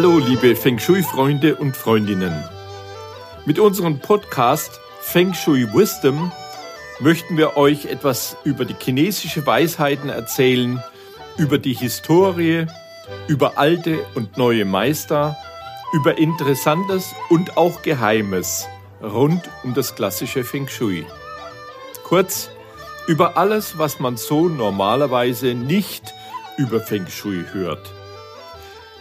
Hallo, liebe Feng Shui-Freunde und Freundinnen. Mit unserem Podcast Feng Shui Wisdom möchten wir euch etwas über die chinesische Weisheiten erzählen, über die Historie, über alte und neue Meister, über Interessantes und auch Geheimes rund um das klassische Feng Shui. Kurz, über alles, was man so normalerweise nicht über Feng Shui hört.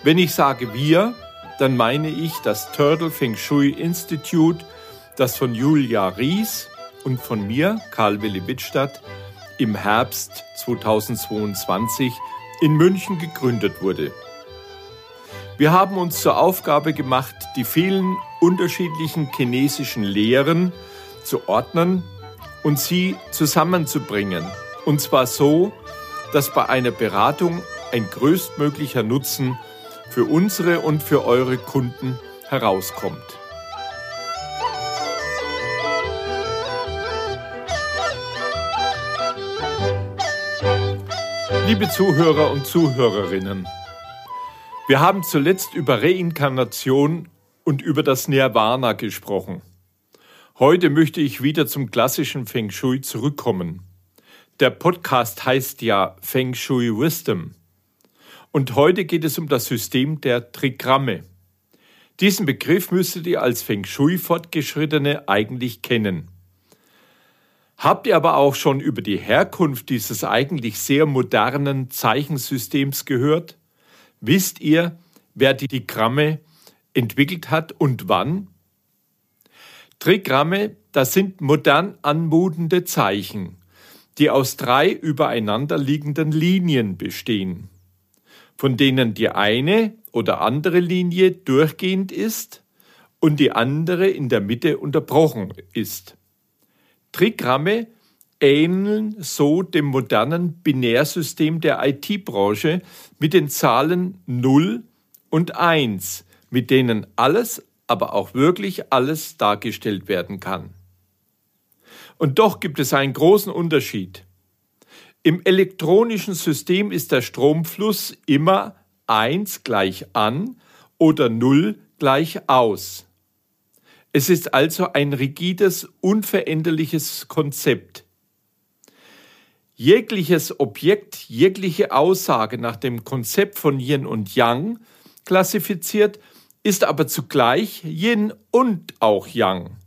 Wenn ich sage wir, dann meine ich das Turtle Feng Shui Institute, das von Julia Ries und von mir, Karl Willi Wittstadt, im Herbst 2022 in München gegründet wurde. Wir haben uns zur Aufgabe gemacht, die vielen unterschiedlichen chinesischen Lehren zu ordnen und sie zusammenzubringen. Und zwar so, dass bei einer Beratung ein größtmöglicher Nutzen für unsere und für eure Kunden herauskommt. Liebe Zuhörer und Zuhörerinnen, wir haben zuletzt über Reinkarnation und über das Nirvana gesprochen. Heute möchte ich wieder zum klassischen Feng Shui zurückkommen. Der Podcast heißt ja Feng Shui Wisdom. Und heute geht es um das System der Trigramme. Diesen Begriff müsstet ihr als Feng Shui Fortgeschrittene eigentlich kennen. Habt ihr aber auch schon über die Herkunft dieses eigentlich sehr modernen Zeichensystems gehört? Wisst ihr, wer die Digramme entwickelt hat und wann? Trigramme, das sind modern anmutende Zeichen, die aus drei übereinander liegenden Linien bestehen von denen die eine oder andere Linie durchgehend ist und die andere in der Mitte unterbrochen ist. Trigramme ähneln so dem modernen Binärsystem der IT-Branche mit den Zahlen 0 und 1, mit denen alles, aber auch wirklich alles dargestellt werden kann. Und doch gibt es einen großen Unterschied. Im elektronischen System ist der Stromfluss immer 1 gleich an oder 0 gleich aus. Es ist also ein rigides, unveränderliches Konzept. Jegliches Objekt, jegliche Aussage nach dem Konzept von Yin und Yang klassifiziert, ist aber zugleich Yin und auch Yang.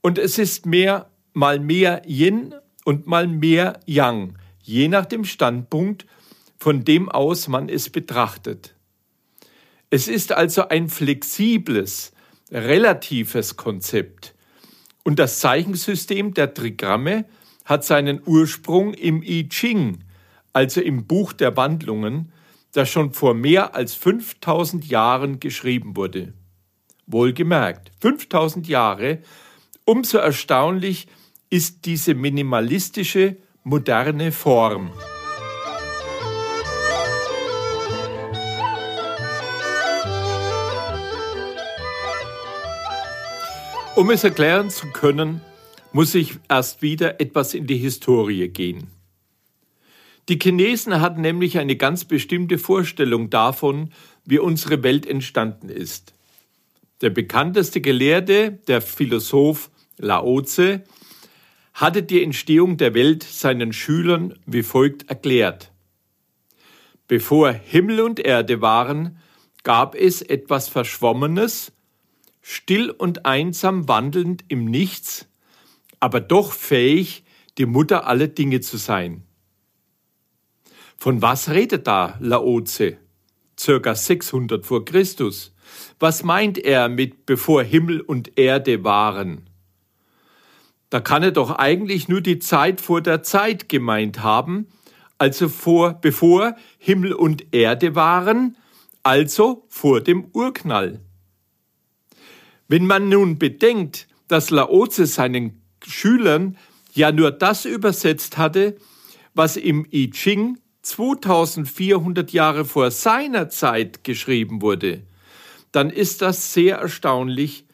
Und es ist mehr, mal mehr Yin und mal mehr Yang, je nach dem Standpunkt, von dem aus man es betrachtet. Es ist also ein flexibles, relatives Konzept. Und das Zeichensystem der Trigramme hat seinen Ursprung im I Ching, also im Buch der Wandlungen, das schon vor mehr als 5000 Jahren geschrieben wurde. Wohlgemerkt, 5000 Jahre, umso erstaunlich, ist diese minimalistische, moderne Form. Um es erklären zu können, muss ich erst wieder etwas in die Historie gehen. Die Chinesen hatten nämlich eine ganz bestimmte Vorstellung davon, wie unsere Welt entstanden ist. Der bekannteste Gelehrte, der Philosoph Lao Tse, hatte die Entstehung der Welt seinen Schülern wie folgt erklärt. Bevor Himmel und Erde waren, gab es etwas Verschwommenes, still und einsam wandelnd im Nichts, aber doch fähig, die Mutter aller Dinge zu sein. Von was redet da Laoze? Circa 600 vor Christus. Was meint er mit bevor Himmel und Erde waren? Da kann er doch eigentlich nur die Zeit vor der Zeit gemeint haben, also vor, bevor Himmel und Erde waren, also vor dem Urknall. Wenn man nun bedenkt, dass Laoze seinen Schülern ja nur das übersetzt hatte, was im I Ching 2400 Jahre vor seiner Zeit geschrieben wurde, dann ist das sehr erstaunlich,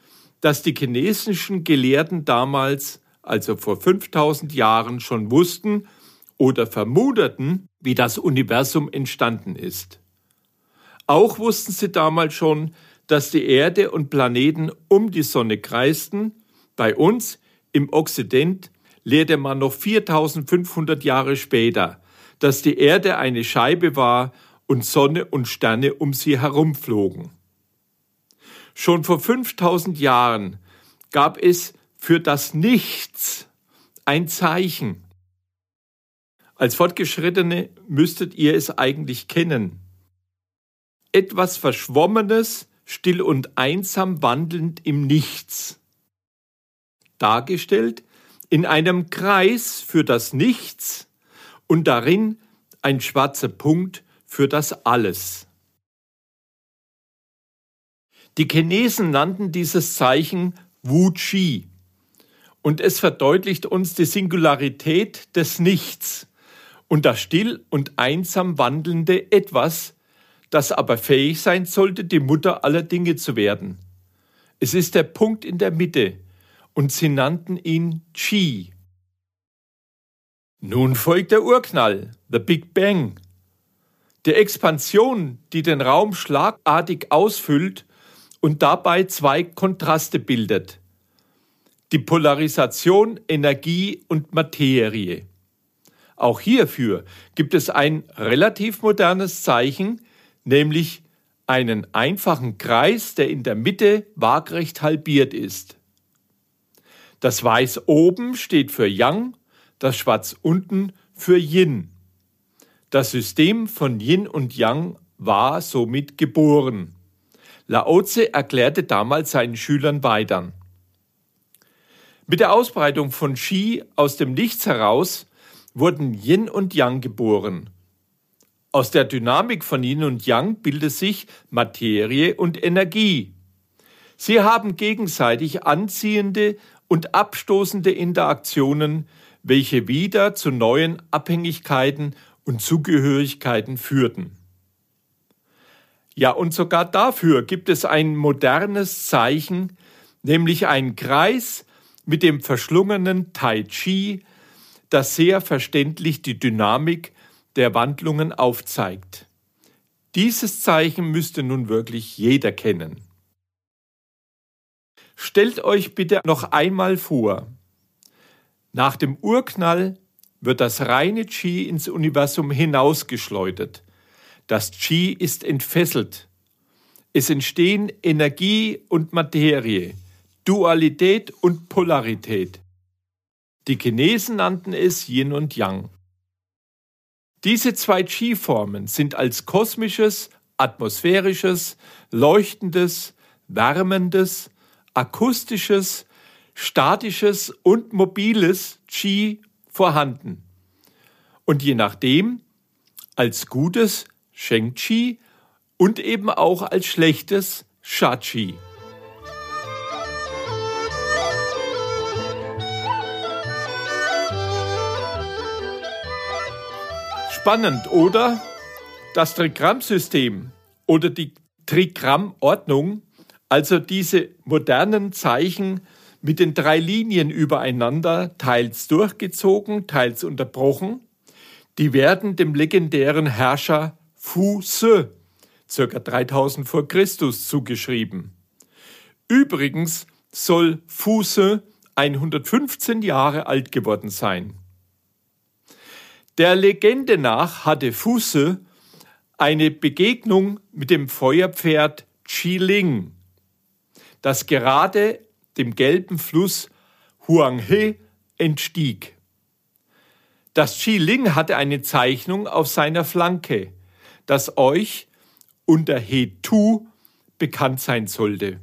dass die chinesischen Gelehrten damals also vor 5000 Jahren schon wussten oder vermuteten, wie das Universum entstanden ist. Auch wussten sie damals schon, dass die Erde und Planeten um die Sonne kreisten. Bei uns im Okzident lehrte man noch 4500 Jahre später, dass die Erde eine Scheibe war und Sonne und Sterne um sie herumflogen. Schon vor 5000 Jahren gab es für das Nichts ein Zeichen. Als Fortgeschrittene müsstet ihr es eigentlich kennen. Etwas Verschwommenes, still und einsam wandelnd im Nichts. Dargestellt in einem Kreis für das Nichts und darin ein schwarzer Punkt für das Alles. Die Chinesen nannten dieses Zeichen Wu Chi und es verdeutlicht uns die Singularität des Nichts und das still und einsam wandelnde Etwas, das aber fähig sein sollte, die Mutter aller Dinge zu werden. Es ist der Punkt in der Mitte, und sie nannten ihn Chi. Nun folgt der Urknall, the Big Bang. Die Expansion, die den Raum schlagartig ausfüllt und dabei zwei Kontraste bildet. Die Polarisation Energie und Materie. Auch hierfür gibt es ein relativ modernes Zeichen, nämlich einen einfachen Kreis, der in der Mitte waagrecht halbiert ist. Das Weiß oben steht für Yang, das Schwarz unten für Yin. Das System von Yin und Yang war somit geboren. Laoze erklärte damals seinen Schülern weiter. Mit der Ausbreitung von Qi aus dem Nichts heraus wurden Yin und Yang geboren. Aus der Dynamik von Yin und Yang bildet sich Materie und Energie. Sie haben gegenseitig anziehende und abstoßende Interaktionen, welche wieder zu neuen Abhängigkeiten und Zugehörigkeiten führten. Ja, und sogar dafür gibt es ein modernes Zeichen, nämlich einen Kreis mit dem verschlungenen Tai Chi, das sehr verständlich die Dynamik der Wandlungen aufzeigt. Dieses Zeichen müsste nun wirklich jeder kennen. Stellt euch bitte noch einmal vor, nach dem Urknall wird das reine Qi ins Universum hinausgeschleudert. Das Qi ist entfesselt. Es entstehen Energie und Materie, Dualität und Polarität. Die Chinesen nannten es Yin und Yang. Diese zwei Qi-Formen sind als kosmisches, atmosphärisches, leuchtendes, wärmendes, akustisches, statisches und mobiles Qi vorhanden. Und je nachdem als gutes Sheng Qi und eben auch als schlechtes Sha Qi. Spannend, oder? Das Trigrammsystem oder die Trigrammordnung, also diese modernen Zeichen mit den drei Linien übereinander, teils durchgezogen, teils unterbrochen, die werden dem legendären Herrscher Fu Se ca. 3000 vor Christus zugeschrieben. Übrigens soll Fu Se 115 Jahre alt geworden sein. Der Legende nach hatte Fusse eine Begegnung mit dem Feuerpferd Chiling, das gerade dem gelben Fluss Huanghe entstieg. Das Chiling hatte eine Zeichnung auf seiner Flanke, das euch unter He-Tu bekannt sein sollte.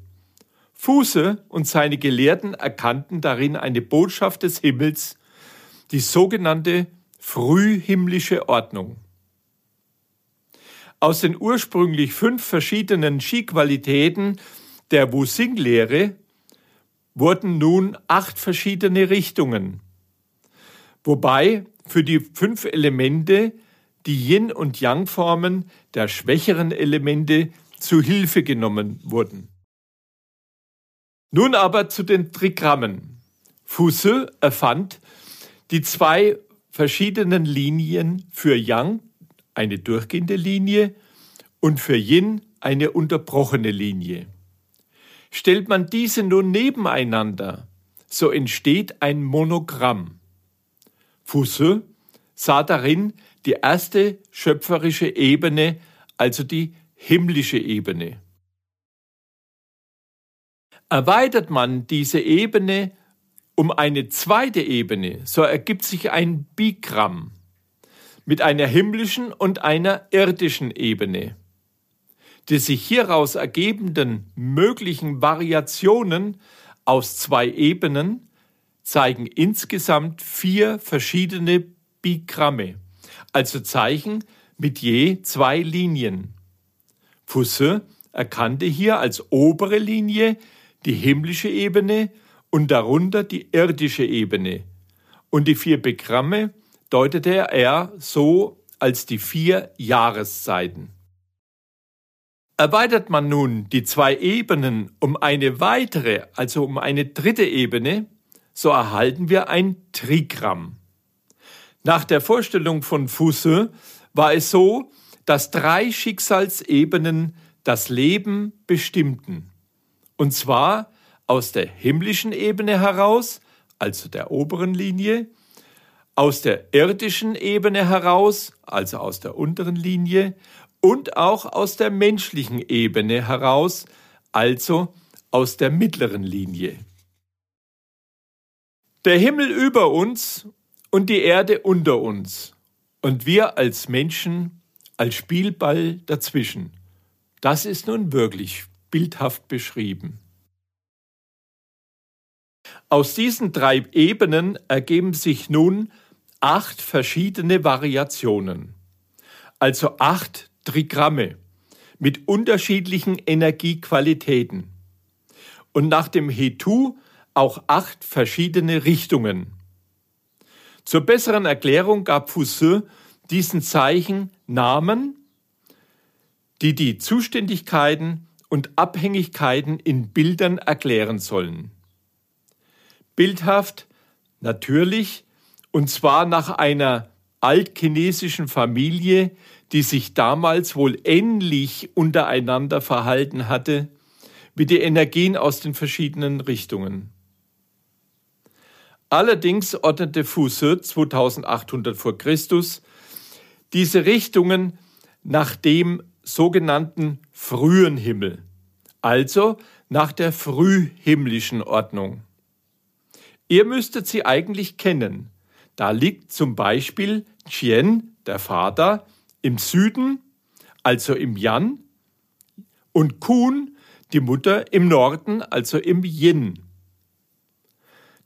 Fuse und seine Gelehrten erkannten darin eine Botschaft des Himmels, die sogenannte frühhimmlische Ordnung. Aus den ursprünglich fünf verschiedenen Ski-Qualitäten der Wu-Sing-Lehre wurden nun acht verschiedene Richtungen, wobei für die fünf Elemente die Yin- und Yang-Formen der schwächeren Elemente zu Hilfe genommen wurden. Nun aber zu den Trigrammen. Fuse erfand die zwei verschiedenen Linien für Yang, eine durchgehende Linie, und für Yin eine unterbrochene Linie. Stellt man diese nun nebeneinander, so entsteht ein Monogramm. Fousse sah darin die erste schöpferische Ebene, also die himmlische Ebene. Erweitert man diese Ebene um eine zweite Ebene, so ergibt sich ein Bigramm mit einer himmlischen und einer irdischen Ebene. Die sich hieraus ergebenden möglichen Variationen aus zwei Ebenen zeigen insgesamt vier verschiedene Bigramme, also Zeichen mit je zwei Linien. Fusse erkannte hier als obere Linie die himmlische Ebene und darunter die irdische Ebene. Und die vier Bigramme deutete er so als die vier Jahreszeiten. Erweitert man nun die zwei Ebenen um eine weitere, also um eine dritte Ebene, so erhalten wir ein Trigramm. Nach der Vorstellung von Fusse war es so, dass drei Schicksalsebenen das Leben bestimmten. Und zwar aus der himmlischen Ebene heraus, also der oberen Linie, aus der irdischen Ebene heraus, also aus der unteren Linie, und auch aus der menschlichen Ebene heraus, also aus der mittleren Linie. Der Himmel über uns und die Erde unter uns und wir als Menschen als Spielball dazwischen. Das ist nun wirklich bildhaft beschrieben. Aus diesen drei Ebenen ergeben sich nun acht verschiedene Variationen, also acht Trigramme mit unterschiedlichen Energiequalitäten und nach dem Hetu auch acht verschiedene Richtungen. Zur besseren Erklärung gab Fousse diesen Zeichen Namen, die die Zuständigkeiten und Abhängigkeiten in Bildern erklären sollen. Bildhaft, natürlich, und zwar nach einer altchinesischen Familie, die sich damals wohl ähnlich untereinander verhalten hatte, wie die Energien aus den verschiedenen Richtungen. Allerdings ordnete Fousse 2800 vor Christus diese Richtungen nach dem sogenannten frühen Himmel, also nach der frühhimmlischen Ordnung. Ihr müsstet sie eigentlich kennen. Da liegt zum Beispiel Chien, der Vater, im Süden, also im Yan, und Kun, die Mutter, im Norden, also im Yin.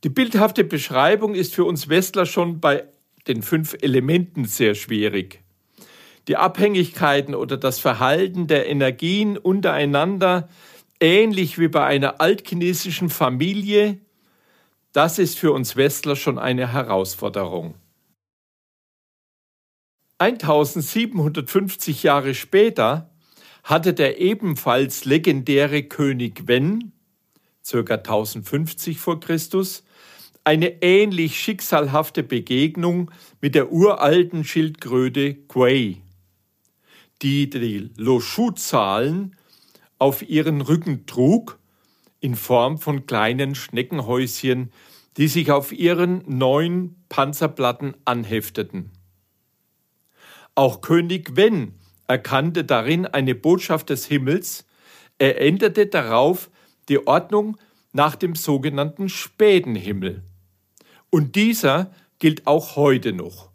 Die bildhafte Beschreibung ist für uns Westler schon bei den fünf Elementen sehr schwierig. Die Abhängigkeiten oder das Verhalten der Energien untereinander, ähnlich wie bei einer altchinesischen Familie, das ist für uns Westler schon eine Herausforderung. 1750 Jahre später hatte der ebenfalls legendäre König Wen, ca. 1050 vor Christus, eine ähnlich schicksalhafte Begegnung mit der uralten Schildkröte Quay, die die Loshu-Zahlen auf ihren Rücken trug, in Form von kleinen Schneckenhäuschen, die sich auf ihren neun Panzerplatten anhefteten. Auch König Wen erkannte darin eine Botschaft des Himmels, er änderte darauf die Ordnung nach dem sogenannten späten Himmel. Und dieser gilt auch heute noch.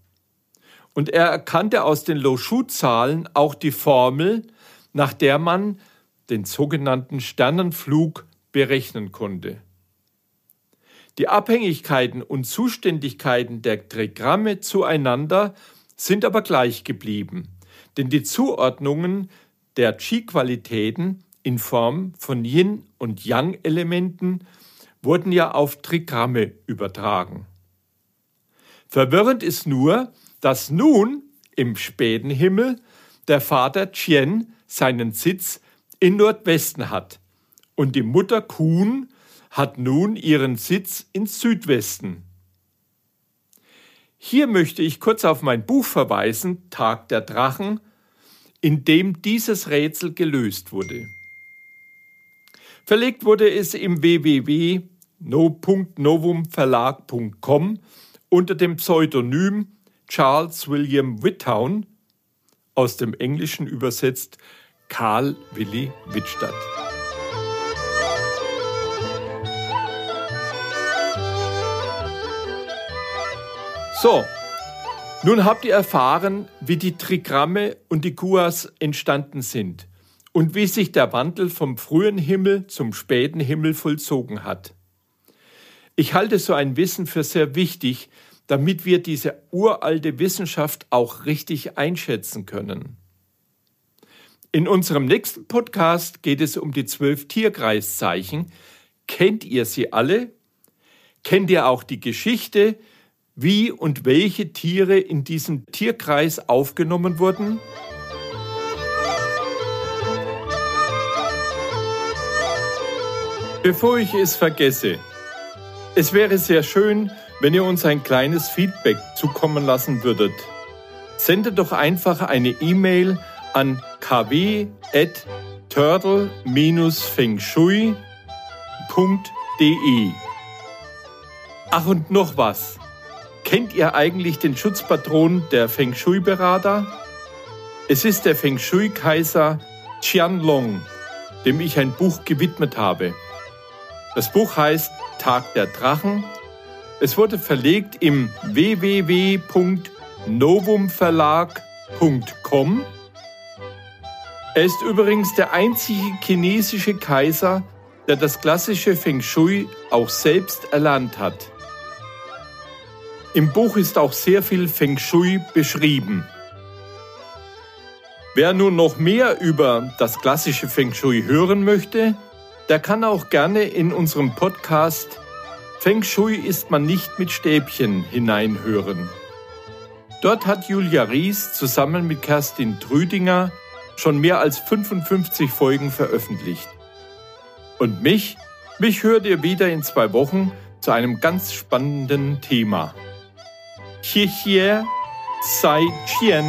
Und er erkannte aus den Loshu-Zahlen auch die Formel, nach der man den sogenannten Sternenflug berechnen konnte. Die Abhängigkeiten und Zuständigkeiten der Trigramme zueinander sind aber gleich geblieben, denn die Zuordnungen der Chi-Qualitäten in Form von Yin- und Yang-Elementen wurden ja auf Trigramme übertragen. Verwirrend ist nur, dass nun im späten Himmel der Vater Chien seinen Sitz in Nordwesten hat und die Mutter Kuhn hat nun ihren Sitz in Südwesten. Hier möchte ich kurz auf mein Buch verweisen, Tag der Drachen, in dem dieses Rätsel gelöst wurde. Verlegt wurde es im www.no.novumverlag.com unter dem Pseudonym Charles William Whittown, aus dem Englischen übersetzt Karl Willi Wittstadt. So, nun habt ihr erfahren, wie die Trigramme und die Guas entstanden sind und wie sich der Wandel vom frühen Himmel zum späten Himmel vollzogen hat. Ich halte so ein Wissen für sehr wichtig, damit wir diese uralte Wissenschaft auch richtig einschätzen können. In unserem nächsten Podcast geht es um die zwölf Tierkreiszeichen. Kennt ihr sie alle? Kennt ihr auch die Geschichte, wie und welche Tiere in diesem Tierkreis aufgenommen wurden? Bevor ich es vergesse, es wäre sehr schön, wenn ihr uns ein kleines Feedback zukommen lassen würdet. Sendet doch einfach eine E-Mail an kw.turtle-fengshui.de. Ach und noch was. Kennt ihr eigentlich den Schutzpatron der Feng Shui-Berater? Es ist der Feng Shui-Kaiser Qianlong, dem ich ein Buch gewidmet habe. Das Buch heißt Tag der Drachen. Es wurde verlegt im www.novumverlag.com. Er ist übrigens der einzige chinesische Kaiser, der das klassische Feng Shui auch selbst erlernt hat. Im Buch ist auch sehr viel Feng Shui beschrieben. Wer nun noch mehr über das klassische Feng Shui hören möchte, der kann auch gerne in unserem Podcast Feng Shui ist man nicht mit Stäbchen hineinhören. Dort hat Julia Ries zusammen mit Kerstin Trüdinger schon mehr als 55 Folgen veröffentlicht. Und mich, mich hört ihr wieder in zwei Wochen zu einem ganz spannenden Thema. Hier, hier, Zai Qian.